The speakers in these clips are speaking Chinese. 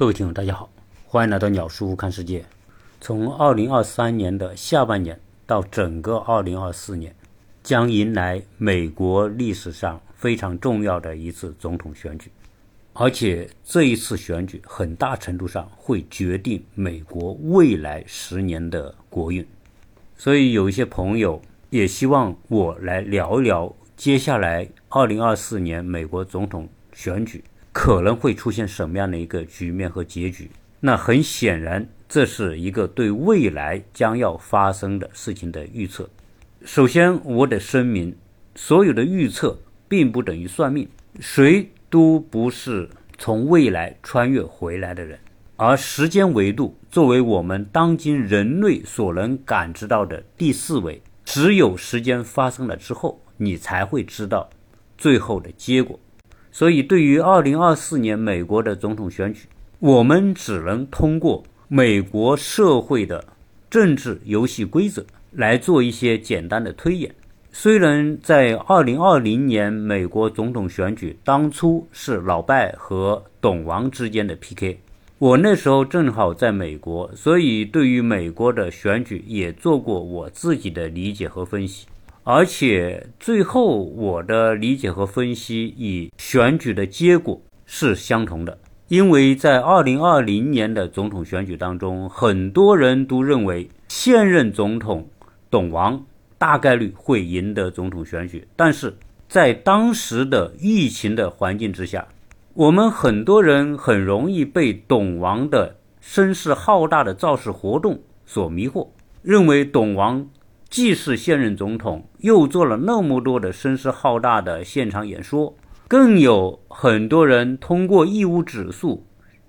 各位听众，大家好，欢迎来到鸟叔看世界。从二零二三年的下半年到整个二零二四年，将迎来美国历史上非常重要的一次总统选举，而且这一次选举很大程度上会决定美国未来十年的国运。所以有一些朋友也希望我来聊一聊接下来二零二四年美国总统选举。可能会出现什么样的一个局面和结局？那很显然，这是一个对未来将要发生的事情的预测。首先，我得声明，所有的预测并不等于算命，谁都不是从未来穿越回来的人。而时间维度作为我们当今人类所能感知到的第四维，只有时间发生了之后，你才会知道最后的结果。所以，对于二零二四年美国的总统选举，我们只能通过美国社会的政治游戏规则来做一些简单的推演。虽然在二零二零年美国总统选举当初是老拜和董王之间的 PK，我那时候正好在美国，所以对于美国的选举也做过我自己的理解和分析。而且最后，我的理解和分析与选举的结果是相同的，因为在二零二零年的总统选举当中，很多人都认为现任总统董王大概率会赢得总统选举，但是在当时的疫情的环境之下，我们很多人很容易被董王的声势浩大的造势活动所迷惑，认为董王。既是现任总统，又做了那么多的声势浩大的现场演说，更有很多人通过义乌指数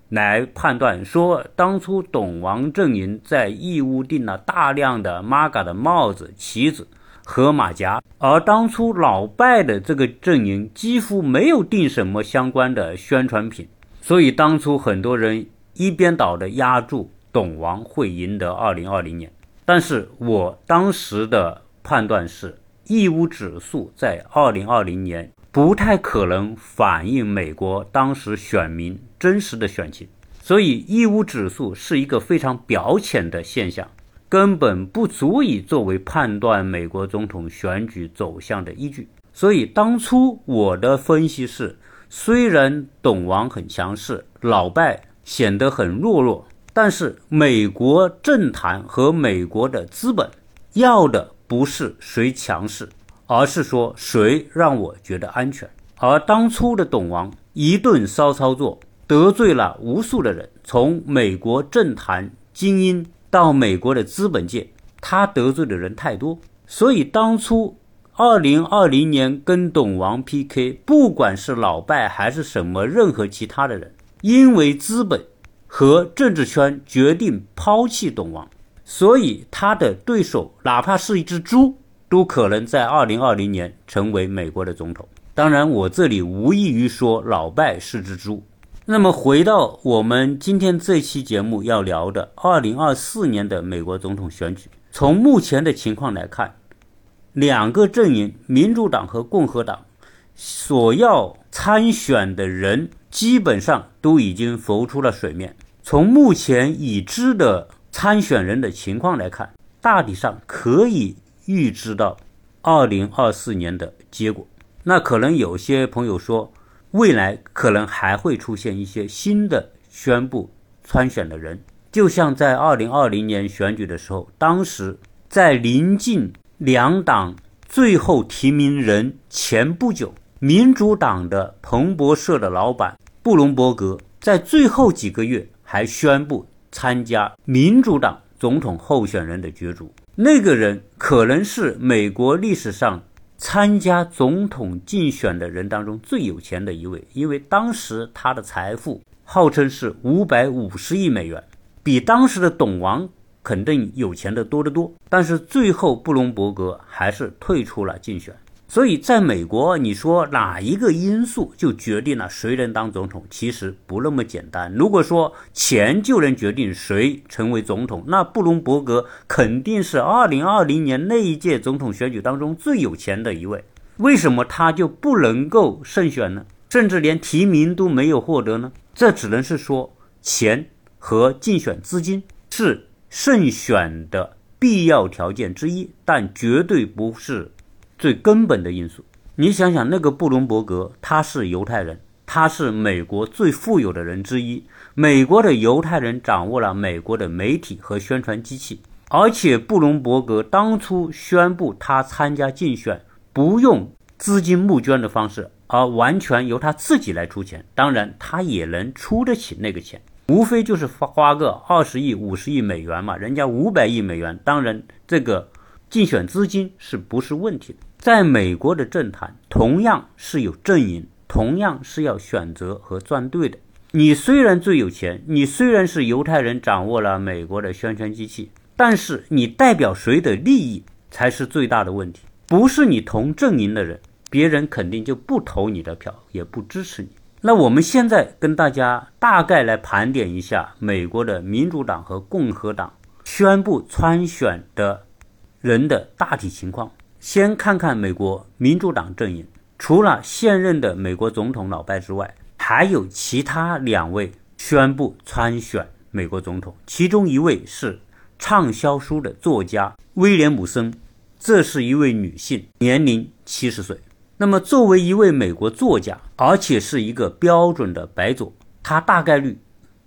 来判断说，当初董王阵营在义乌订了大量的 MAGA 的帽子、旗子和马甲，而当初老拜的这个阵营几乎没有订什么相关的宣传品，所以当初很多人一边倒的压住董王会赢得2020年。但是我当时的判断是，义乌指数在二零二零年不太可能反映美国当时选民真实的选情，所以义乌指数是一个非常表浅的现象，根本不足以作为判断美国总统选举走向的依据。所以当初我的分析是，虽然董王很强势，老拜显得很弱弱。但是美国政坛和美国的资本要的不是谁强势，而是说谁让我觉得安全。而当初的董王一顿骚操作，得罪了无数的人，从美国政坛精英到美国的资本界，他得罪的人太多。所以当初二零二零年跟董王 PK，不管是老拜还是什么任何其他的人，因为资本。和政治圈决定抛弃董王，所以他的对手哪怕是一只猪，都可能在二零二零年成为美国的总统。当然，我这里无异于说老拜是只猪。那么，回到我们今天这期节目要聊的二零二四年的美国总统选举，从目前的情况来看，两个阵营，民主党和共和党，所要参选的人基本上都已经浮出了水面。从目前已知的参选人的情况来看，大体上可以预知到二零二四年的结果。那可能有些朋友说，未来可能还会出现一些新的宣布参选的人，就像在二零二零年选举的时候，当时在临近两党最后提名人前不久，民主党的彭博社的老板布隆伯格在最后几个月。还宣布参加民主党总统候选人的角逐，那个人可能是美国历史上参加总统竞选的人当中最有钱的一位，因为当时他的财富号称是五百五十亿美元，比当时的董王肯定有钱的多得多。但是最后布隆伯格还是退出了竞选。所以，在美国，你说哪一个因素就决定了谁能当总统？其实不那么简单。如果说钱就能决定谁成为总统，那布隆伯格肯定是2020年那一届总统选举当中最有钱的一位。为什么他就不能够胜选呢？甚至连提名都没有获得呢？这只能是说钱和竞选资金是胜选的必要条件之一，但绝对不是最根本的因素。你想想，那个布隆伯格，他是犹太人，他是美国最富有的人之一。美国的犹太人掌握了美国的媒体和宣传机器，而且布隆伯格当初宣布他参加竞选不用资金募捐的方式，而完全由他自己来出钱。当然，他也能出得起那个钱。无非就是花花个二十亿、五十亿美元嘛，人家五百亿美元，当然这个竞选资金是不是问题的？在美国的政坛，同样是有阵营，同样是要选择和站队的。你虽然最有钱，你虽然是犹太人，掌握了美国的宣传机器，但是你代表谁的利益才是最大的问题？不是你同阵营的人，别人肯定就不投你的票，也不支持你。那我们现在跟大家大概来盘点一下美国的民主党和共和党宣布参选的人的大体情况。先看看美国民主党阵营，除了现任的美国总统老拜之外，还有其他两位宣布参选美国总统，其中一位是畅销书的作家威廉姆森，这是一位女性，年龄七十岁。那么，作为一位美国作家，而且是一个标准的白左，他大概率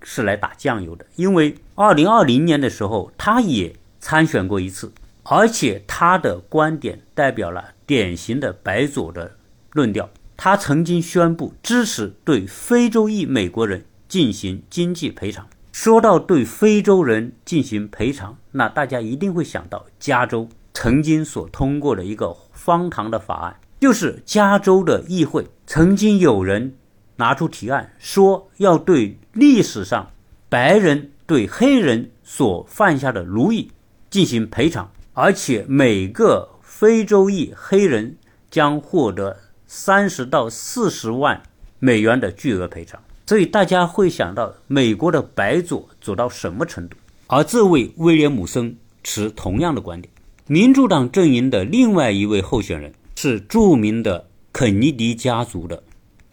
是来打酱油的。因为二零二零年的时候，他也参选过一次，而且他的观点代表了典型的白左的论调。他曾经宣布支持对非洲裔美国人进行经济赔偿。说到对非洲人进行赔偿，那大家一定会想到加州曾经所通过的一个荒唐的法案。就是加州的议会曾经有人拿出提案，说要对历史上白人对黑人所犯下的奴役进行赔偿，而且每个非洲裔黑人将获得三十到四十万美元的巨额赔偿。所以大家会想到美国的白左走到什么程度？而这位威廉姆森持同样的观点。民主党阵营的另外一位候选人。是著名的肯尼迪家族的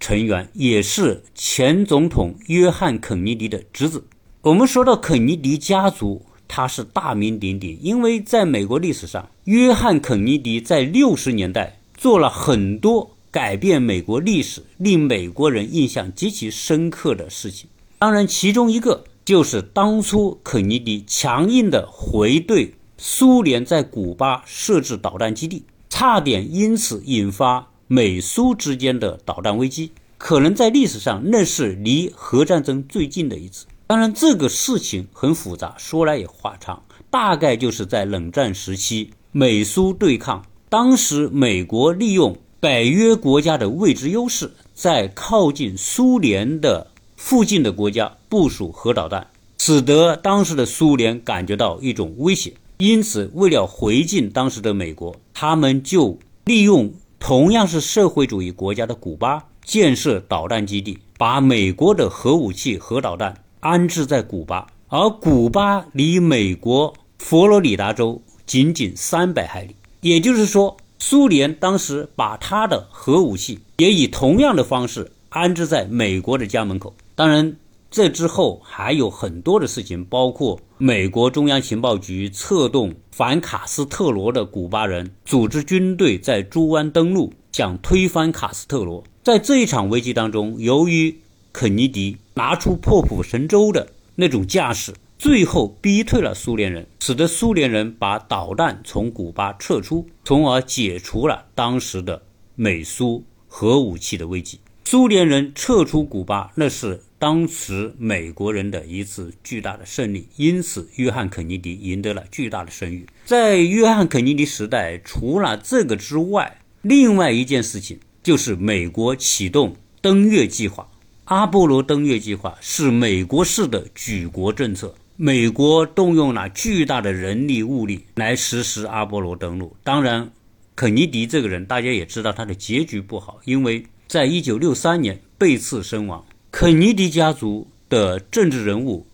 成员，也是前总统约翰·肯尼迪的侄子。我们说到肯尼迪家族，他是大名鼎鼎，因为在美国历史上，约翰·肯尼迪在六十年代做了很多改变美国历史、令美国人印象极其深刻的事情。当然，其中一个就是当初肯尼迪强硬的回对苏联在古巴设置导弹基地。差点因此引发美苏之间的导弹危机，可能在历史上那是离核战争最近的一次。当然，这个事情很复杂，说来也话长。大概就是在冷战时期，美苏对抗，当时美国利用北约国家的位置优势，在靠近苏联的附近的国家部署核导弹，使得当时的苏联感觉到一种威胁。因此，为了回敬当时的美国，他们就利用同样是社会主义国家的古巴建设导弹基地，把美国的核武器、核导弹安置在古巴。而古巴离美国佛罗里达州仅仅三百海里，也就是说，苏联当时把他的核武器也以同样的方式安置在美国的家门口。当然。这之后还有很多的事情，包括美国中央情报局策动反卡斯特罗的古巴人组织军队在猪湾登陆，想推翻卡斯特罗。在这一场危机当中，由于肯尼迪拿出破釜沉舟的那种架势，最后逼退了苏联人，使得苏联人把导弹从古巴撤出，从而解除了当时的美苏核武器的危机。苏联人撤出古巴，那是。当时美国人的一次巨大的胜利，因此约翰·肯尼迪赢得了巨大的声誉。在约翰·肯尼迪时代，除了这个之外，另外一件事情就是美国启动登月计划。阿波罗登月计划是美国式的举国政策，美国动用了巨大的人力物力来实施阿波罗登陆。当然，肯尼迪这个人大家也知道，他的结局不好，因为在一九六三年被刺身亡。肯尼迪家族的政治人物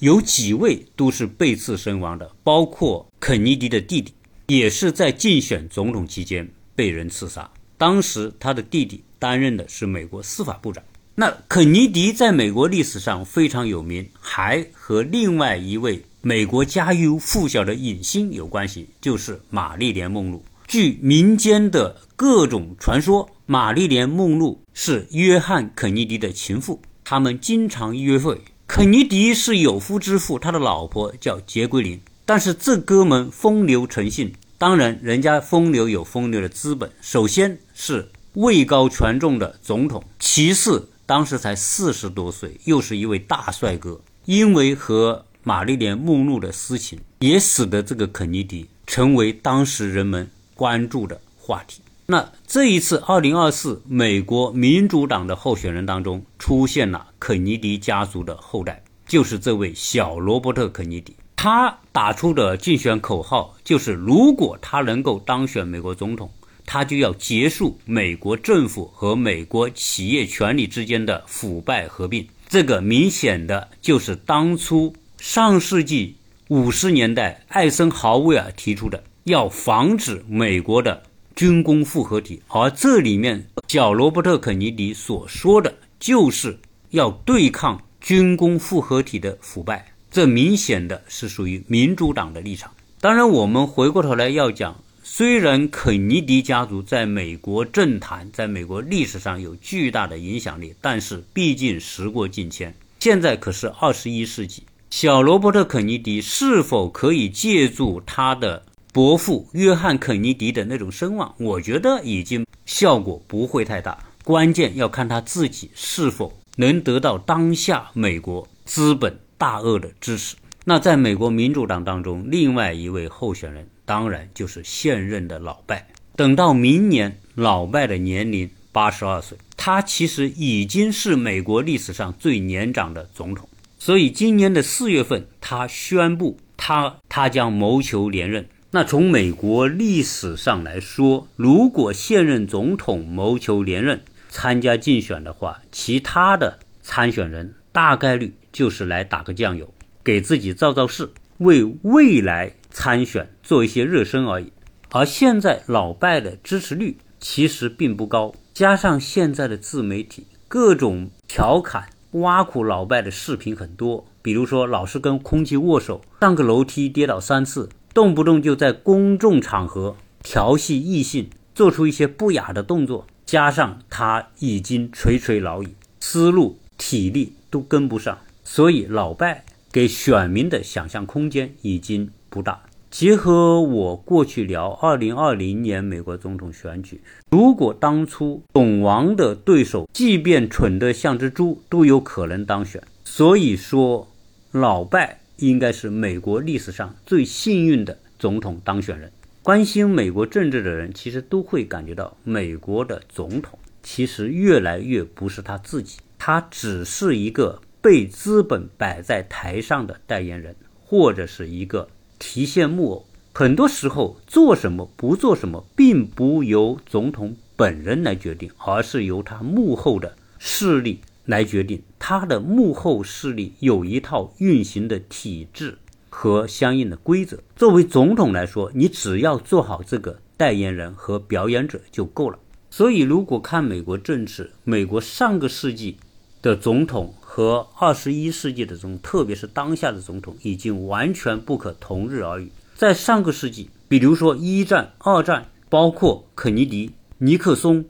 有几位都是被刺身亡的，包括肯尼迪的弟弟，也是在竞选总统期间被人刺杀。当时他的弟弟担任的是美国司法部长。那肯尼迪在美国历史上非常有名，还和另外一位美国家喻户晓的影星有关系，就是玛丽莲梦露。据民间的各种传说，玛丽莲梦露是约翰肯尼迪的情妇，他们经常约会。肯尼迪是有夫之妇，他的老婆叫杰奎琳。但是这哥们风流成性，当然人家风流有风流的资本。首先是位高权重的总统，其次当时才四十多岁，又是一位大帅哥。因为和玛丽莲梦露的私情，也使得这个肯尼迪成为当时人们。关注的话题。那这一次，二零二四美国民主党的候选人当中出现了肯尼迪家族的后代，就是这位小罗伯特·肯尼迪。他打出的竞选口号就是：如果他能够当选美国总统，他就要结束美国政府和美国企业权力之间的腐败合并。这个明显的就是当初上世纪五十年代艾森豪威尔提出的。要防止美国的军工复合体，而这里面小罗伯特·肯尼迪所说的就是要对抗军工复合体的腐败，这明显的是属于民主党的立场。当然，我们回过头来要讲，虽然肯尼迪家族在美国政坛、在美国历史上有巨大的影响力，但是毕竟时过境迁，现在可是二十一世纪，小罗伯特·肯尼迪是否可以借助他的？伯父约翰·肯尼迪的那种声望，我觉得已经效果不会太大。关键要看他自己是否能得到当下美国资本大鳄的支持。那在美国民主党当中，另外一位候选人当然就是现任的老拜。等到明年，老拜的年龄八十二岁，他其实已经是美国历史上最年长的总统。所以今年的四月份，他宣布他他将谋求连任。那从美国历史上来说，如果现任总统谋求连任参加竞选的话，其他的参选人大概率就是来打个酱油，给自己造造势，为未来参选做一些热身而已。而现在老拜的支持率其实并不高，加上现在的自媒体各种调侃、挖苦老拜的视频很多，比如说老是跟空气握手，上个楼梯跌倒三次。动不动就在公众场合调戏异性，做出一些不雅的动作，加上他已经垂垂老矣，思路、体力都跟不上，所以老拜给选民的想象空间已经不大。结合我过去聊二零二零年美国总统选举，如果当初懂王的对手即便蠢得像只猪，都有可能当选。所以说，老拜。应该是美国历史上最幸运的总统当选人。关心美国政治的人，其实都会感觉到，美国的总统其实越来越不是他自己，他只是一个被资本摆在台上的代言人，或者是一个提线木偶。很多时候，做什么不做什么，并不由总统本人来决定，而是由他幕后的势力。来决定他的幕后势力有一套运行的体制和相应的规则。作为总统来说，你只要做好这个代言人和表演者就够了。所以，如果看美国政治，美国上个世纪的总统和二十一世纪的总统，特别是当下的总统，已经完全不可同日而语。在上个世纪，比如说一战、二战，包括肯尼迪、尼克松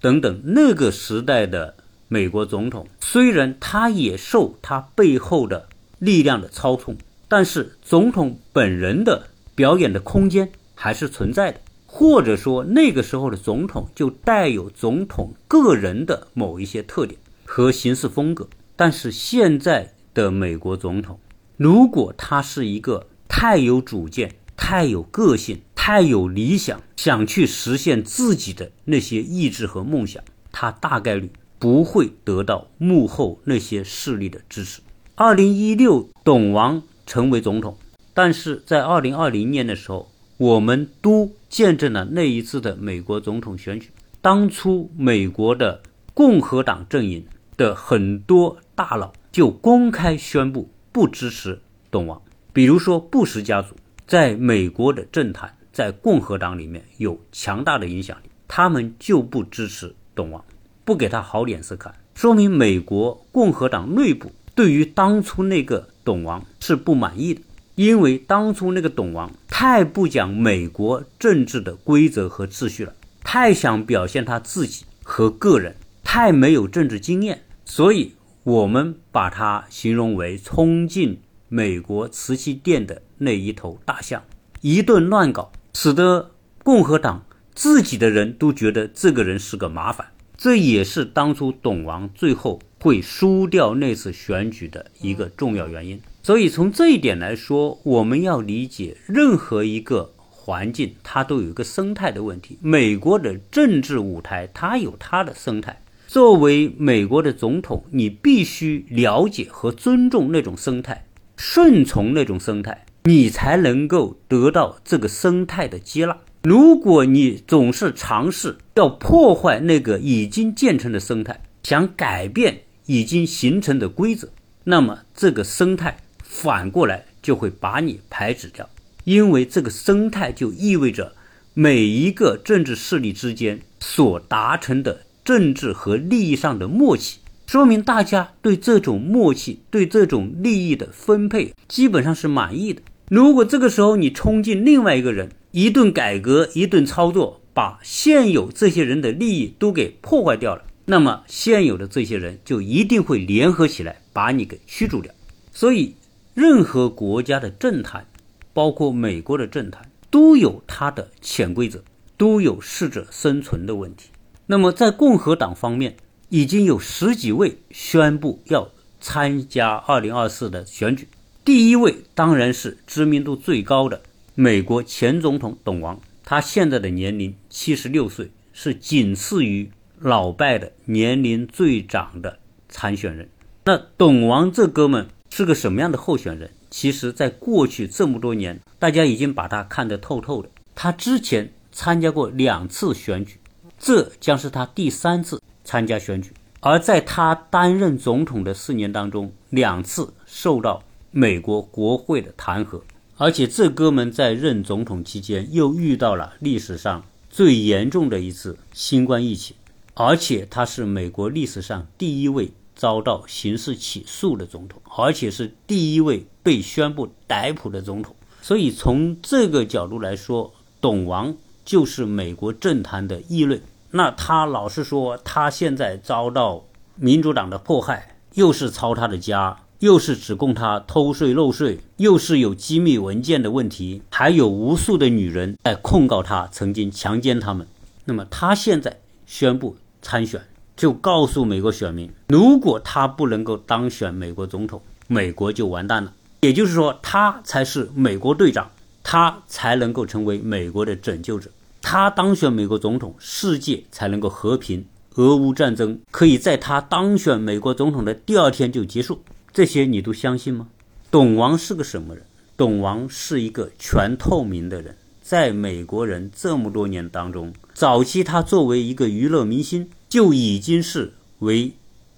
等等那个时代的。美国总统虽然他也受他背后的力量的操控，但是总统本人的表演的空间还是存在的，或者说那个时候的总统就带有总统个人的某一些特点和行事风格。但是现在的美国总统，如果他是一个太有主见、太有个性、太有理想，想去实现自己的那些意志和梦想，他大概率。不会得到幕后那些势力的支持。二零一六，董王成为总统，但是在二零二零年的时候，我们都见证了那一次的美国总统选举。当初美国的共和党阵营的很多大佬就公开宣布不支持董王，比如说布什家族，在美国的政坛，在共和党里面有强大的影响力，他们就不支持董王。不给他好脸色看，说明美国共和党内部对于当初那个董王是不满意的，因为当初那个董王太不讲美国政治的规则和秩序了，太想表现他自己和个人，太没有政治经验，所以我们把它形容为冲进美国瓷器店的那一头大象，一顿乱搞，使得共和党自己的人都觉得这个人是个麻烦。这也是当初董王最后会输掉那次选举的一个重要原因。所以从这一点来说，我们要理解任何一个环境，它都有一个生态的问题。美国的政治舞台，它有它的生态。作为美国的总统，你必须了解和尊重那种生态，顺从那种生态，你才能够得到这个生态的接纳。如果你总是尝试要破坏那个已经建成的生态，想改变已经形成的规则，那么这个生态反过来就会把你排斥掉，因为这个生态就意味着每一个政治势力之间所达成的政治和利益上的默契，说明大家对这种默契、对这种利益的分配基本上是满意的。如果这个时候你冲进另外一个人，一顿改革，一顿操作，把现有这些人的利益都给破坏掉了。那么，现有的这些人就一定会联合起来把你给驱逐掉。所以，任何国家的政坛，包括美国的政坛，都有它的潜规则，都有适者生存的问题。那么，在共和党方面，已经有十几位宣布要参加二零二四的选举。第一位当然是知名度最高的。美国前总统董王，他现在的年龄七十六岁，是仅次于老拜的年龄最长的参选人。那董王这哥们是个什么样的候选人？其实，在过去这么多年，大家已经把他看得透透的。他之前参加过两次选举，这将是他第三次参加选举。而在他担任总统的四年当中，两次受到美国国会的弹劾。而且这哥们在任总统期间又遇到了历史上最严重的一次新冠疫情，而且他是美国历史上第一位遭到刑事起诉的总统，而且是第一位被宣布逮捕的总统。所以从这个角度来说，董王就是美国政坛的议论。那他老是说他现在遭到民主党的迫害，又是抄他的家。又是指控他偷税漏税，又是有机密文件的问题，还有无数的女人在控告他曾经强奸他们。那么他现在宣布参选，就告诉美国选民，如果他不能够当选美国总统，美国就完蛋了。也就是说，他才是美国队长，他才能够成为美国的拯救者。他当选美国总统，世界才能够和平，俄乌战争可以在他当选美国总统的第二天就结束。这些你都相信吗？董王是个什么人？董王是一个全透明的人，在美国人这么多年当中，早期他作为一个娱乐明星就已经是为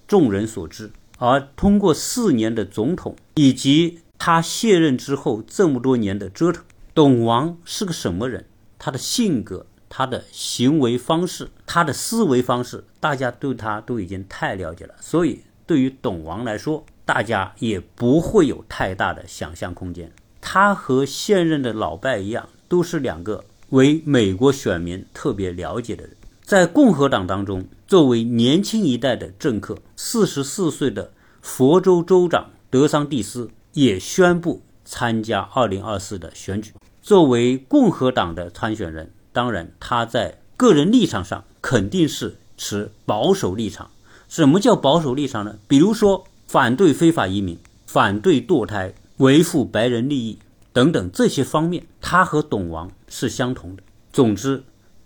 众人所知，而通过四年的总统以及他卸任之后这么多年的折腾，董王是个什么人？他的性格、他的行为方式、他的思维方式，大家对他都已经太了解了，所以对于董王来说。大家也不会有太大的想象空间。他和现任的老拜一样，都是两个为美国选民特别了解的人。在共和党当中，作为年轻一代的政客，四十四岁的佛州州长德桑蒂斯也宣布参加二零二四的选举。作为共和党的参选人，当然他在个人立场上肯定是持保守立场。什么叫保守立场呢？比如说。反对非法移民，反对堕胎，维护白人利益等等这些方面，他和董王是相同的。总之，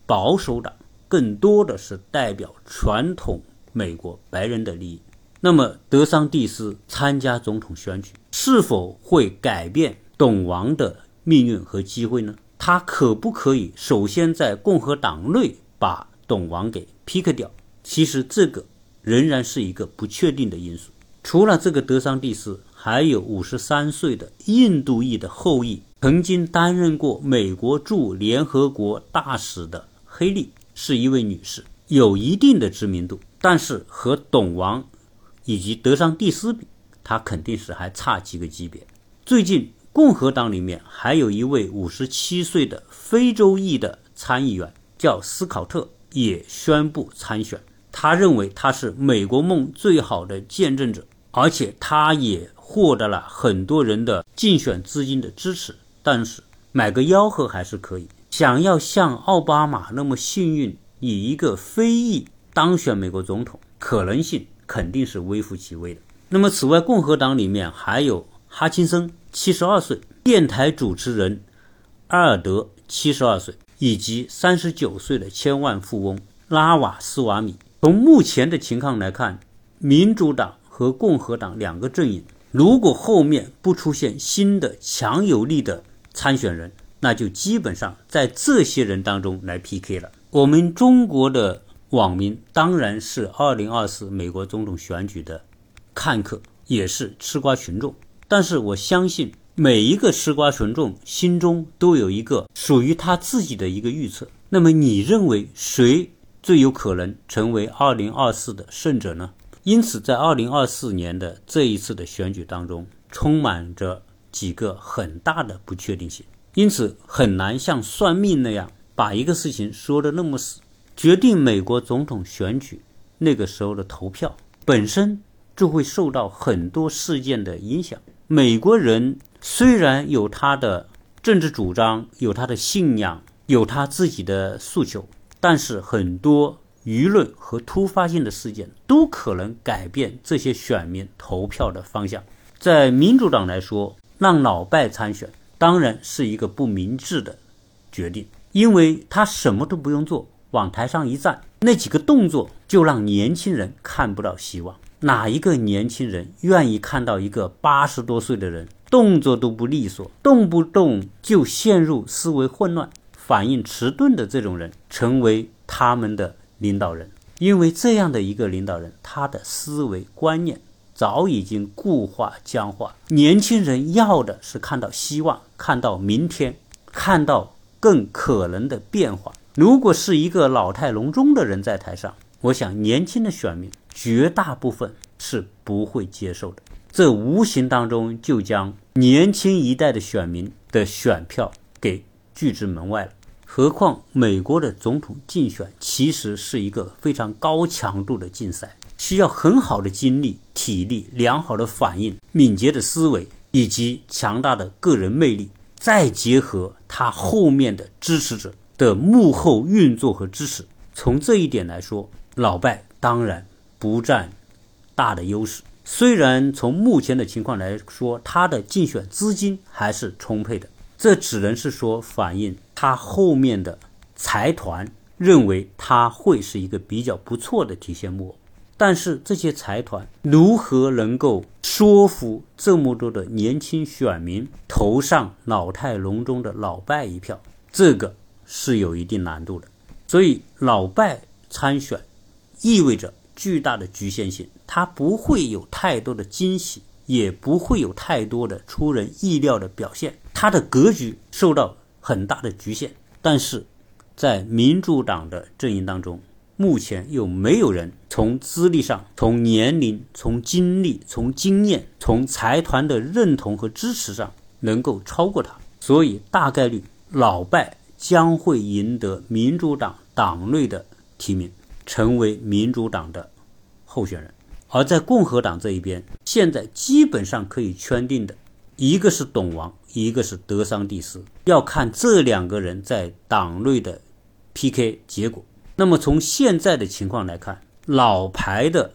保守党更多的是代表传统美国白人的利益。那么，德桑蒂斯参加总统选举，是否会改变董王的命运和机会呢？他可不可以首先在共和党内把董王给 pick 掉？其实，这个仍然是一个不确定的因素。除了这个德桑蒂斯，还有五十三岁的印度裔的后裔，曾经担任过美国驻联合国大使的黑利，是一位女士，有一定的知名度。但是和董王以及德桑蒂斯比，他肯定是还差几个级别。最近，共和党里面还有一位五十七岁的非洲裔的参议员，叫斯考特，也宣布参选。他认为他是美国梦最好的见证者，而且他也获得了很多人的竞选资金的支持。但是买个吆喝还是可以。想要像奥巴马那么幸运，以一个非裔当选美国总统，可能性肯定是微乎其微的。那么，此外，共和党里面还有。哈钦森七十二岁，电台主持人阿尔德七十二岁，以及三十九岁的千万富翁拉瓦斯瓦米。从目前的情况来看，民主党和共和党两个阵营，如果后面不出现新的强有力的参选人，那就基本上在这些人当中来 PK 了。我们中国的网民当然是二零二四美国总统选举的看客，也是吃瓜群众。但是我相信每一个吃瓜群众心中都有一个属于他自己的一个预测。那么你认为谁最有可能成为二零二四的胜者呢？因此，在二零二四年的这一次的选举当中，充满着几个很大的不确定性，因此很难像算命那样把一个事情说的那么死。决定美国总统选举那个时候的投票本身就会受到很多事件的影响。美国人虽然有他的政治主张，有他的信仰，有他自己的诉求，但是很多舆论和突发性的事件都可能改变这些选民投票的方向。在民主党来说，让老拜参选当然是一个不明智的决定，因为他什么都不用做，往台上一站，那几个动作就让年轻人看不到希望。哪一个年轻人愿意看到一个八十多岁的人动作都不利索，动不动就陷入思维混乱、反应迟钝的这种人成为他们的领导人？因为这样的一个领导人，他的思维观念早已经固化僵化。年轻人要的是看到希望，看到明天，看到更可能的变化。如果是一个老态龙钟的人在台上，我想年轻的选民。绝大部分是不会接受的，这无形当中就将年轻一代的选民的选票给拒之门外了。何况美国的总统竞选其实是一个非常高强度的竞赛，需要很好的精力、体力、良好的反应、敏捷的思维以及强大的个人魅力，再结合他后面的支持者的幕后运作和支持。从这一点来说，老拜当然。不占大的优势。虽然从目前的情况来说，他的竞选资金还是充沛的，这只能是说反映他后面的财团认为他会是一个比较不错的提线木偶。但是这些财团如何能够说服这么多的年轻选民投上老态龙钟的老拜一票，这个是有一定难度的。所以老拜参选意味着。巨大的局限性，它不会有太多的惊喜，也不会有太多的出人意料的表现，它的格局受到很大的局限。但是，在民主党的阵营当中，目前又没有人从资历上、从年龄、从经历、从经验、从财团的认同和支持上能够超过他，所以大概率老拜将会赢得民主党党内的提名。成为民主党的候选人，而在共和党这一边，现在基本上可以圈定的，一个是董王，一个是德桑蒂斯，要看这两个人在党内的 PK 结果。那么从现在的情况来看，老牌的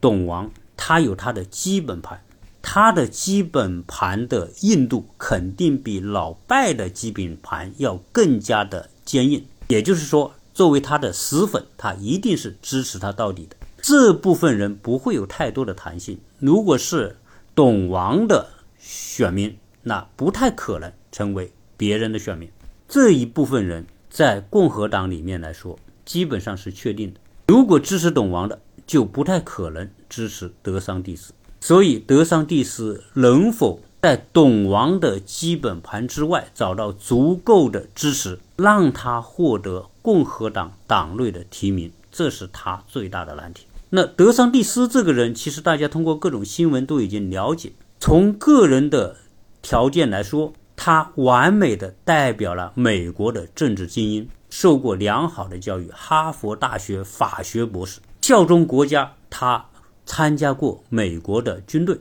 董王他有他的基本盘，他的基本盘的硬度肯定比老拜的基本盘要更加的坚硬，也就是说。作为他的死粉，他一定是支持他到底的。这部分人不会有太多的弹性。如果是董王的选民，那不太可能成为别人的选民。这一部分人在共和党里面来说，基本上是确定的。如果支持董王的，就不太可能支持德桑蒂斯。所以，德桑蒂斯能否在董王的基本盘之外找到足够的支持，让他获得？共和党党内的提名，这是他最大的难题。那德桑蒂斯这个人，其实大家通过各种新闻都已经了解。从个人的条件来说，他完美的代表了美国的政治精英，受过良好的教育，哈佛大学法学博士，效忠国家。他参加过美国的军队，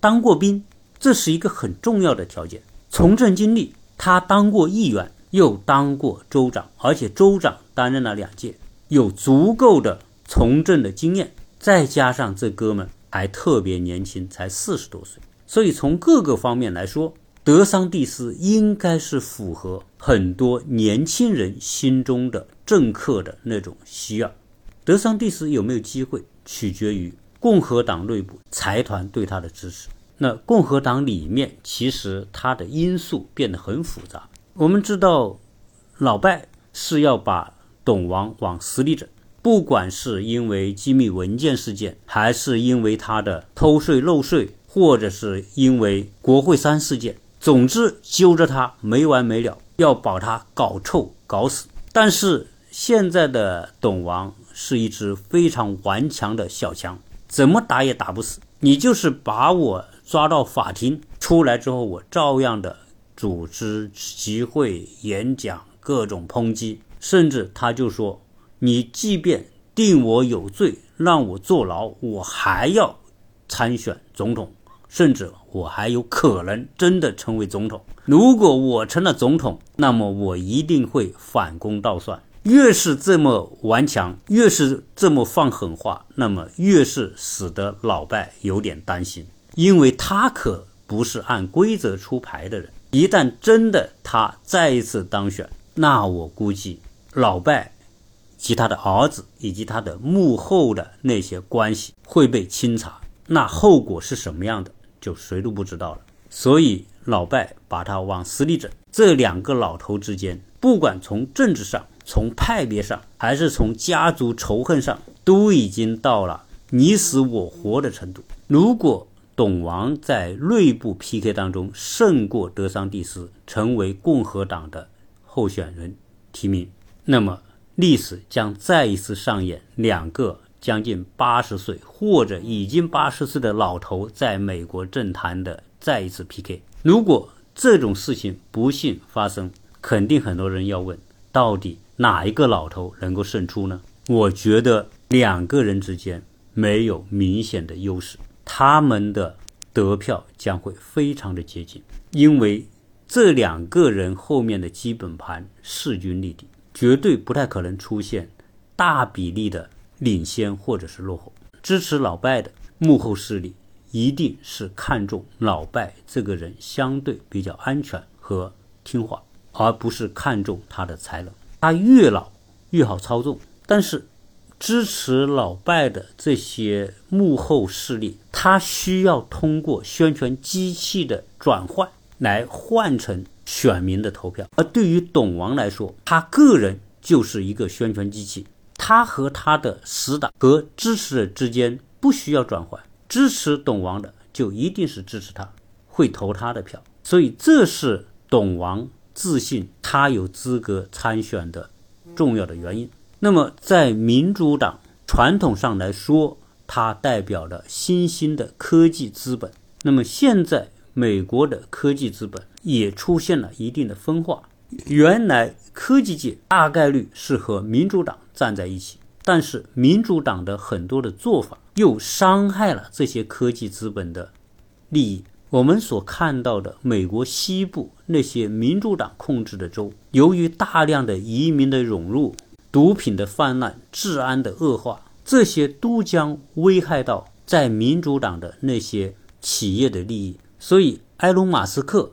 当过兵，这是一个很重要的条件。从政经历，他当过议员，又当过州长，而且州长担任了两届，有足够的从政的经验。再加上这哥们还特别年轻，才四十多岁。所以从各个方面来说，德桑蒂斯应该是符合很多年轻人心中的政客的那种需要。德桑蒂斯有没有机会，取决于共和党内部财团对他的支持。那共和党里面其实它的因素变得很复杂。我们知道，老拜是要把董王往死里整。不管是因为机密文件事件，还是因为他的偷税漏税，或者是因为国会山事件，总之揪着他没完没了，要把他搞臭搞死。但是现在的董王是一只非常顽强的小强，怎么打也打不死。你就是把我抓到法庭出来之后，我照样的组织集会、演讲、各种抨击，甚至他就说。你即便定我有罪，让我坐牢，我还要参选总统，甚至我还有可能真的成为总统。如果我成了总统，那么我一定会反攻倒算。越是这么顽强，越是这么放狠话，那么越是使得老拜有点担心，因为他可不是按规则出牌的人。一旦真的他再一次当选，那我估计老拜。及他的儿子以及他的幕后的那些关系会被清查，那后果是什么样的，就谁都不知道了。所以老拜把他往死里整。这两个老头之间，不管从政治上、从派别上，还是从家族仇恨上，都已经到了你死我活的程度。如果董王在内部 PK 当中胜过德桑蒂斯，成为共和党的候选人提名，那么。历史将再一次上演两个将近八十岁或者已经八十岁的老头在美国政坛的再一次 PK。如果这种事情不幸发生，肯定很多人要问：到底哪一个老头能够胜出呢？我觉得两个人之间没有明显的优势，他们的得票将会非常的接近，因为这两个人后面的基本盘势均力敌。绝对不太可能出现大比例的领先或者是落后。支持老拜的幕后势力一定是看重老拜这个人相对比较安全和听话，而不是看重他的才能。他越老越好操纵。但是支持老拜的这些幕后势力，他需要通过宣传机器的转换来换成。选民的投票，而对于董王来说，他个人就是一个宣传机器，他和他的死党和支持者之间不需要转换，支持董王的就一定是支持他，会投他的票，所以这是董王自信他有资格参选的重要的原因。那么在民主党传统上来说，它代表了新兴的科技资本。那么现在美国的科技资本。也出现了一定的分化。原来科技界大概率是和民主党站在一起，但是民主党的很多的做法又伤害了这些科技资本的利益。我们所看到的美国西部那些民主党控制的州，由于大量的移民的涌入、毒品的泛滥、治安的恶化，这些都将危害到在民主党的那些企业的利益。所以，埃隆·马斯克。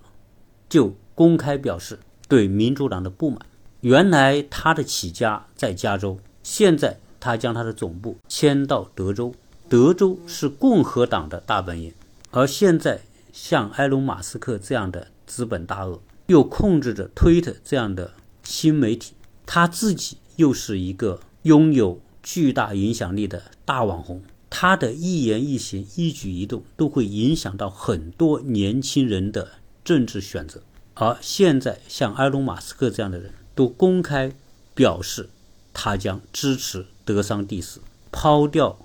就公开表示对民主党的不满。原来他的起家在加州，现在他将他的总部迁到德州。德州是共和党的大本营，而现在像埃隆·马斯克这样的资本大鳄，又控制着推特这样的新媒体，他自己又是一个拥有巨大影响力的大网红，他的一言一行、一举一动都会影响到很多年轻人的。政治选择，而现在像埃隆·马斯克这样的人都公开表示，他将支持德桑蒂斯，抛掉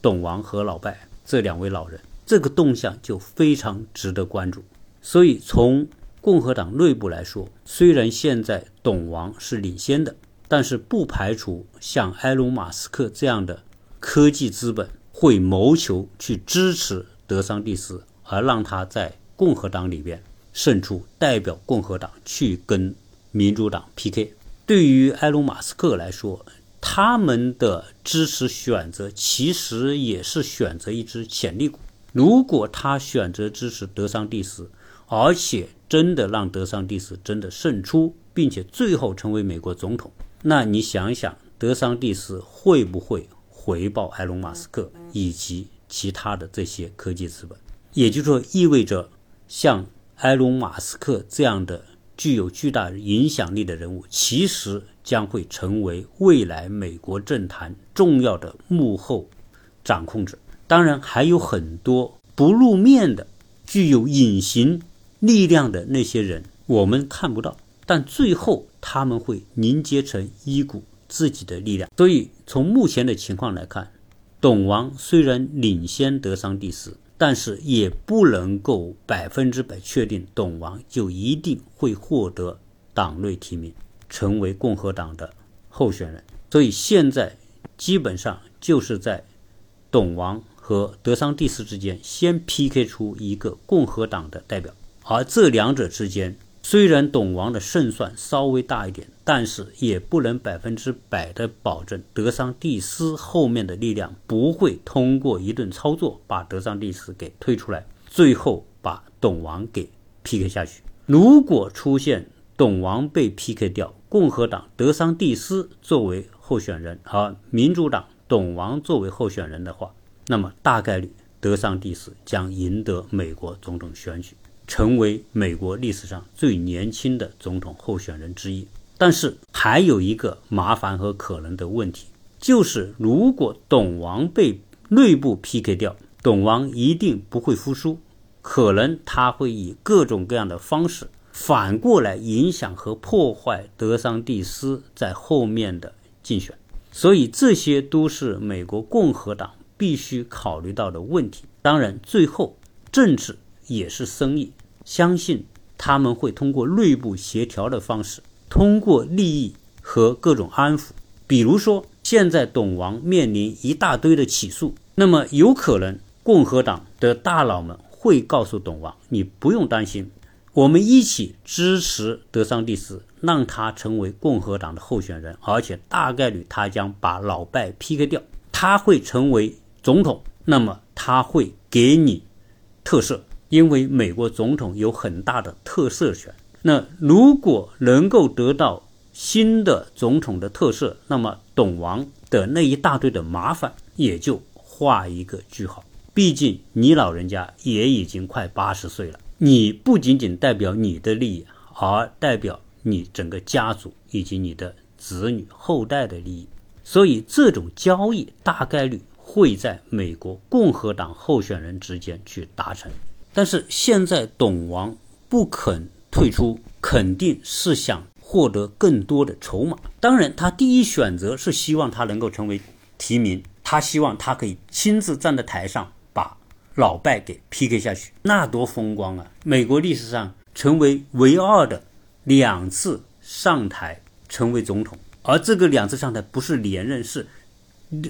董王和老拜这两位老人，这个动向就非常值得关注。所以从共和党内部来说，虽然现在董王是领先的，但是不排除像埃隆·马斯克这样的科技资本会谋求去支持德桑蒂斯，而让他在共和党里边胜出，代表共和党去跟民主党 PK。对于埃隆·马斯克来说，他们的支持选择其实也是选择一只潜力股。如果他选择支持德桑蒂斯，而且真的让德桑蒂斯真的胜出，并且最后成为美国总统，那你想想，德桑蒂斯会不会回报埃隆·马斯克以及其他的这些科技资本？也就是说，意味着像埃隆·马斯克这样的。具有巨大影响力的人物，其实将会成为未来美国政坛重要的幕后掌控者。当然，还有很多不露面的、具有隐形力量的那些人，我们看不到，但最后他们会凝结成一股自己的力量。所以，从目前的情况来看，董王虽然领先德桑蒂斯。但是也不能够百分之百确定董王就一定会获得党内提名，成为共和党的候选人。所以现在基本上就是在董王和德桑蒂斯之间先 PK 出一个共和党的代表，而这两者之间。虽然董王的胜算稍微大一点，但是也不能百分之百的保证德桑蒂斯后面的力量不会通过一顿操作把德桑蒂斯给推出来，最后把董王给 PK 下去。如果出现董王被 PK 掉，共和党德桑蒂斯作为候选人，而民主党董王作为候选人的话，那么大概率德桑蒂斯将赢得美国总统选举。成为美国历史上最年轻的总统候选人之一，但是还有一个麻烦和可能的问题，就是如果董王被内部 PK 掉，董王一定不会服输，可能他会以各种各样的方式反过来影响和破坏德桑蒂斯在后面的竞选，所以这些都是美国共和党必须考虑到的问题。当然，最后政治也是生意。相信他们会通过内部协调的方式，通过利益和各种安抚。比如说，现在董王面临一大堆的起诉，那么有可能共和党的大佬们会告诉董王：“你不用担心，我们一起支持德桑蒂斯，让他成为共和党的候选人，而且大概率他将把老拜 PK 掉，他会成为总统。那么他会给你特赦。”因为美国总统有很大的特赦权，那如果能够得到新的总统的特赦，那么董王的那一大堆的麻烦也就画一个句号。毕竟你老人家也已经快八十岁了，你不仅仅代表你的利益，而代表你整个家族以及你的子女后代的利益。所以这种交易大概率会在美国共和党候选人之间去达成。但是现在董王不肯退出，肯定是想获得更多的筹码。当然，他第一选择是希望他能够成为提名，他希望他可以亲自站在台上把老拜给 PK 下去，那多风光啊！美国历史上成为唯二的两次上台成为总统，而这个两次上台不是连任，是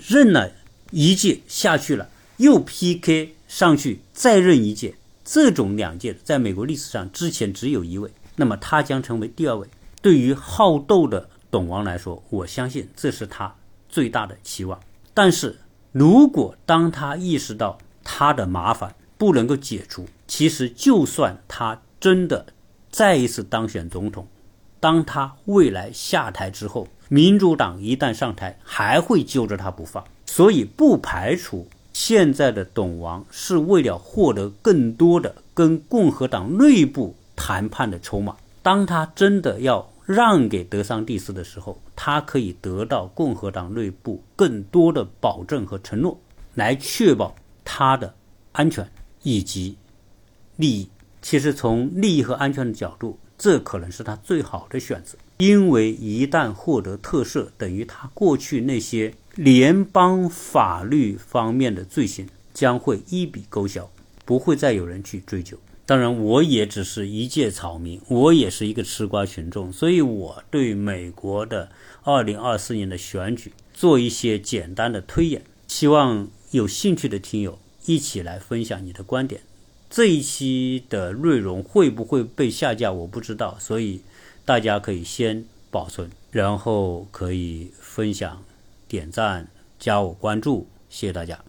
任了一届下去了，又 PK 上去再任一届。这种两届在美国历史上之前只有一位，那么他将成为第二位。对于好斗的董王来说，我相信这是他最大的期望。但是如果当他意识到他的麻烦不能够解除，其实就算他真的再一次当选总统，当他未来下台之后，民主党一旦上台，还会揪着他不放。所以不排除。现在的董王是为了获得更多的跟共和党内部谈判的筹码。当他真的要让给德桑蒂斯的时候，他可以得到共和党内部更多的保证和承诺，来确保他的安全以及利益。其实从利益和安全的角度，这可能是他最好的选择。因为一旦获得特赦，等于他过去那些联邦法律方面的罪行将会一笔勾销，不会再有人去追究。当然，我也只是一介草民，我也是一个吃瓜群众，所以我对美国的二零二四年的选举做一些简单的推演，希望有兴趣的听友一起来分享你的观点。这一期的内容会不会被下架，我不知道，所以大家可以先保存，然后可以分享、点赞、加我关注，谢谢大家。